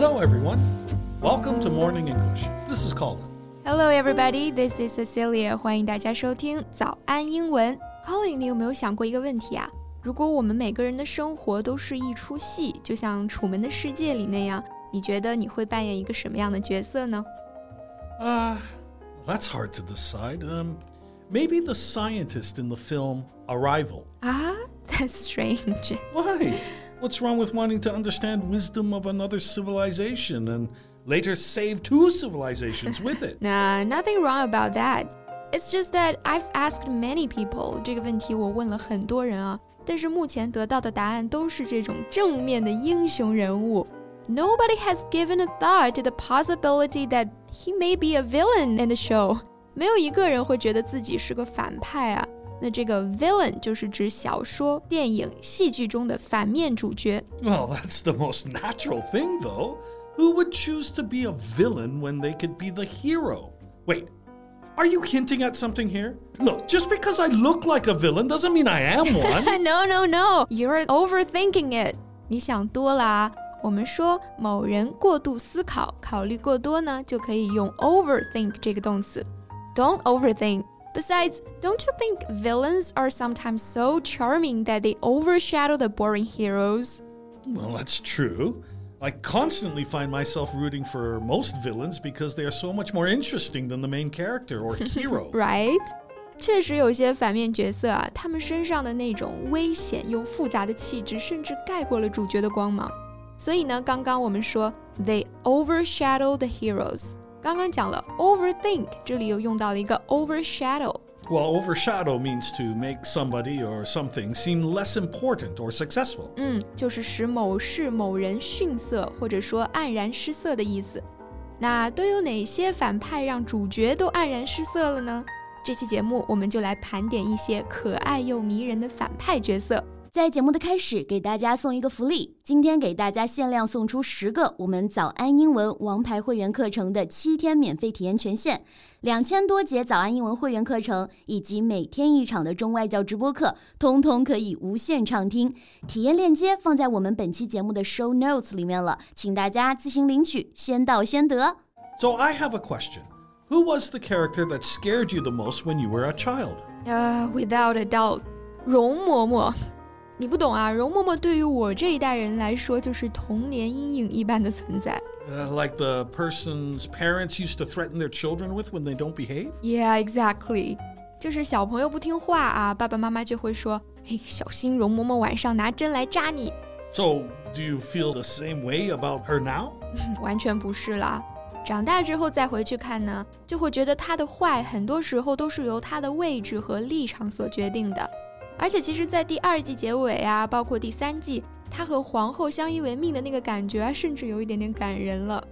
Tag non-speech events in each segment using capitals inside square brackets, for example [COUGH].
Hello, everyone. Welcome to Morning English. This is Colin. Hello, everybody. This is Cecilia. 欢迎大家收听早安英文。Colin，你有没有想过一个问题啊？如果我们每个人的生活都是一出戏，就像《楚门的世界》里那样，你觉得你会扮演一个什么样的角色呢？Uh, that's hard to decide. Um, maybe the scientist in the film Arrival. Ah, [LAUGHS] that's strange. Why? What's wrong with wanting to understand wisdom of another civilization and later save two civilizations with it? [LAUGHS] nah, nothing wrong about that. It's just that I've asked many people 这个问题我问了很多人啊，但是目前得到的答案都是这种正面的英雄人物。Nobody has given a thought to the possibility that he may be a villain in the show。没有一个人会觉得自己是个反派啊。 那这个 villain 就是指小说、电影、戏剧中的反面主角。Well, [LAUGHS] that's the most natural thing, though. Who would choose to be a villain when they could be the hero? Wait. Are you hinting at something here? Look, just because I look like a villain doesn't mean I am [LAUGHS] one. no, [LAUGHS] no, no. You're overthinking it. 你想多啦。我们说某人过度思考、考虑过多呢，就可以用 overthink 这个动词。Don't overthink. Besides, don't you think villains are sometimes so charming that they overshadow the boring heroes? Well, that's true. I constantly find myself rooting for most villains because they are so much more interesting than the main character or hero. [LAUGHS] right? 确实有些反面角色啊，他们身上的那种危险又复杂的气质，甚至盖过了主角的光芒。所以呢，刚刚我们说 they overshadow the heroes， 刚刚讲了 overthink，这里又用到了一个 overshadow。well, overshadow means to make somebody or something seem less important or successful. 嗯，就是使某事某人逊色或者说黯然失色的意思。那都有哪些反派让主角都黯然失色了呢？这期节目我们就来盘点一些可爱又迷人的反派角色。在节目的开始，给大家送一个福利。今天给大家限量送出十个我们早安英文王牌会员课程的七天免费体验权限，两千多节早安英文会员课程以及每天一场的中外教直播课，通通可以无限畅听。体验链接放在我们本期节目的 show notes 里面了，请大家自行领取，先到先得。So I have a question. Who was the character that scared you the most when you were a child? Uh, without a doubt, 容嬷嬷。你不懂啊，容嬷嬷对于我这一代人来说就是童年阴影一般的存在。Uh, like the person's parents used to threaten their children with when they don't behave? Yeah, exactly. 就是小朋友不听话啊，爸爸妈妈就会说：“嘿，小心容嬷嬷晚上拿针来扎你。” So, do you feel the same way about her now? 完全不是啦。长大之后再回去看呢，就会觉得她的坏很多时候都是由她的位置和立场所决定的。而且其实，在第二季结尾啊，包括第三季，他和皇后相依为命的那个感觉啊，甚至有一点点感人了。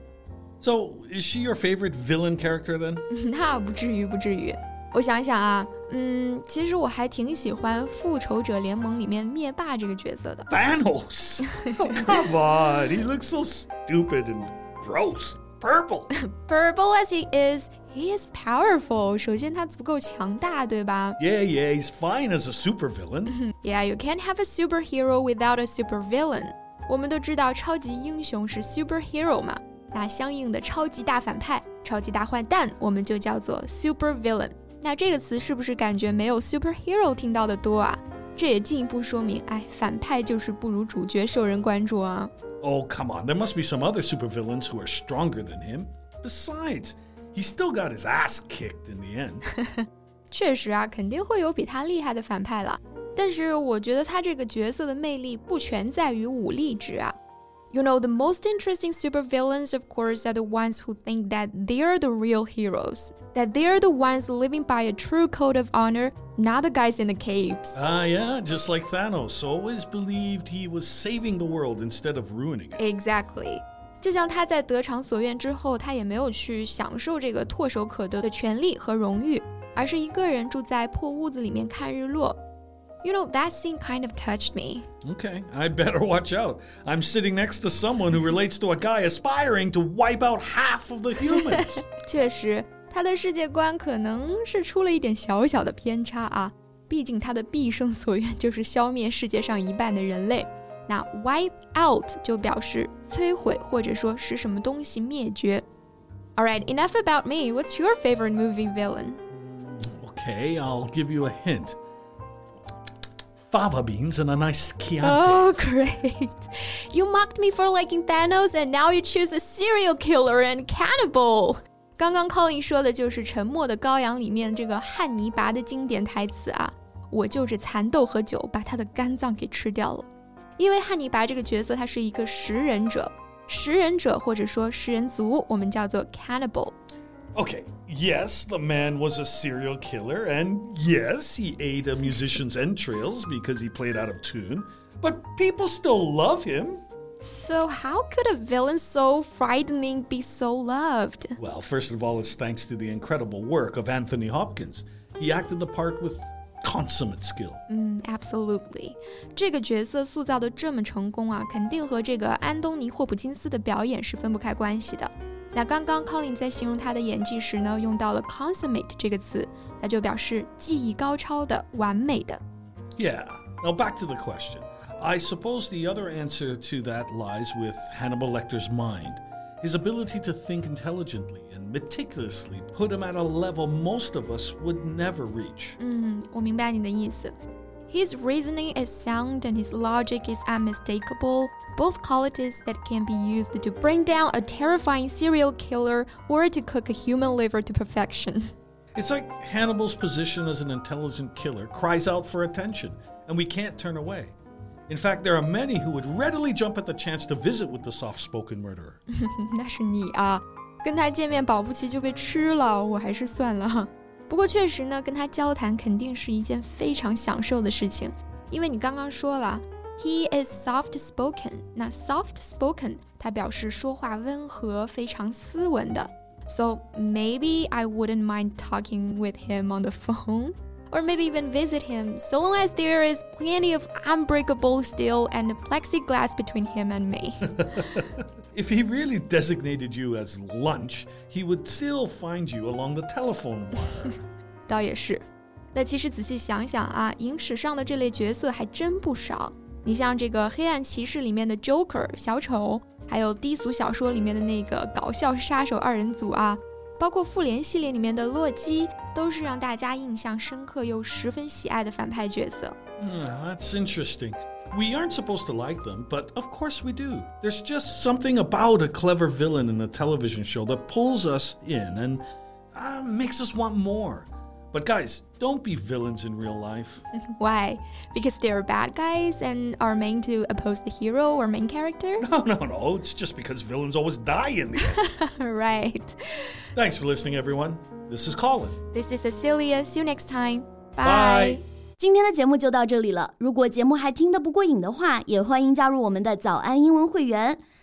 So is she your favorite villain character then？那不至于，不至于。我想一想啊，嗯，其实我还挺喜欢《复仇者联盟》里面灭霸这个角色的。Thanos? oh, come on, he looks so stupid and gross. Purple. Purple as he is, he is powerful. 首先他足够强大，对吧？Yeah, yeah, he's fine as a supervillain. [LAUGHS] yeah, you can't have a superhero without a supervillain. 我们都知道超级英雄是 superhero 嘛，那相应的超级大反派、超级大坏蛋，我们就叫做 supervillain。那这个词是不是感觉没有 superhero 听到的多啊？这也进一步说明，哎，反派就是不如主角受人关注啊。Oh, come on. There must be some other supervillains who are stronger than him. Besides, he still got his ass kicked in the end. [LAUGHS] 确实啊，肯定会有比他厉害的反派了。但是我觉得他这个角色的魅力不全在于武力值啊。You know, the most interesting supervillains, of course, are the ones who think that they're the real heroes, that they're the ones living by a true code of honor, not the guys in the caves. Ah, uh, yeah, just like Thanos always believed he was saving the world instead of ruining it. Exactly. 就像他在得偿所愿之后，他也没有去享受这个唾手可得的权利和荣誉，而是一个人住在破屋子里面看日落。you know, that scene kind of touched me. Okay, I better watch out. I'm sitting next to someone who relates to a guy aspiring to wipe out half of the humans. 确实，他的世界观可能是出了一点小小的偏差啊。毕竟他的毕生所愿就是消灭世界上一半的人类。那 wipe out 就表示摧毁或者说使什么东西灭绝。Alright, enough about me. What's your favorite movie villain? Okay, I'll give you a hint. Fava beans and a nice Chianti. Oh, great. [LAUGHS] You mocked me for liking Thanos, and now you choose a serial killer and cannibal. 刚刚 Colin 说的就是《沉默的羔羊》里面这个汉尼拔的经典台词啊，我就着蚕豆和酒把他的肝脏给吃掉了。 因为汉尼拔这个角色他是一个食人者，食人者或者说食人族，我们叫做 cannibal。Okay, yes, the man was a serial killer, and yes, he ate a musician's entrails because he played out of tune, but people still love him. So, how could a villain so frightening be so loved? Well, first of all, it's thanks to the incredible work of Anthony Hopkins. He acted the part with consummate skill. 嗯，absolutely，这个角色塑造的这么成功啊，肯定和这个安东尼·霍普金斯的表演是分不开关系的。那刚刚 Colin 在形容他的演技时呢，用到了 consummate 这个词，那就表示技艺高超的、完美的。Yeah. Now back to the question. I suppose the other answer to that lies with Hannibal Lecter's mind. His ability to think intelligently and meticulously put him at a level most of us would never reach. 嗯，我明白你的意思。his reasoning is sound and his logic is unmistakable, both qualities that can be used to bring down a terrifying serial killer or to cook a human liver to perfection. [LAUGHS] It's like Hannibal's position as an intelligent killer cries out for attention, and we can't turn away. In fact, there are many who would readily jump at the chance to visit with the soft spoken murderer. [LAUGHS] 那是你啊，跟他见面保不齐就被吃了，我还是算了。不过确实呢，跟他交谈肯定是一件非常享受的事情，因为你刚刚说了，he is soft spoken。那 soft spoken 它表示说话温和、非常斯文的。So maybe I wouldn't mind talking with him on the phone. Or maybe even visit him, so long as there is plenty of unbreakable steel and plexiglass between him and me. [LAUGHS] if he really designated you as lunch, he would still find you along the telephone wire. [LAUGHS] 倒也是。那其实仔细想想啊，影史上的这类角色还真不少。你像这个《黑暗骑士》里面的 Joker 小丑，还有低俗小说里面的那个搞笑杀手二人组啊， 包括复联系列里面的洛基，都是让大家印象深刻又十分喜爱的反派角色。Mm, that's interesting. We aren't supposed to like them, but of course we do. There's just something about a clever villain in a television show that pulls us in and uh, makes us want more. But guys, don't be villains in real life. [LAUGHS] Why? Because they're bad guys and are meant to oppose the hero or main character? [LAUGHS] No, no, no. It's just because villains always die in the end. right. [LAUGHS] Thanks for listening, everyone. This is Colin. This is Cecilia. See you next time. Bye. Bye. 今天的节目就到这里了。如果节目还听得不过瘾的话，也欢迎加入我们的早安英文会员。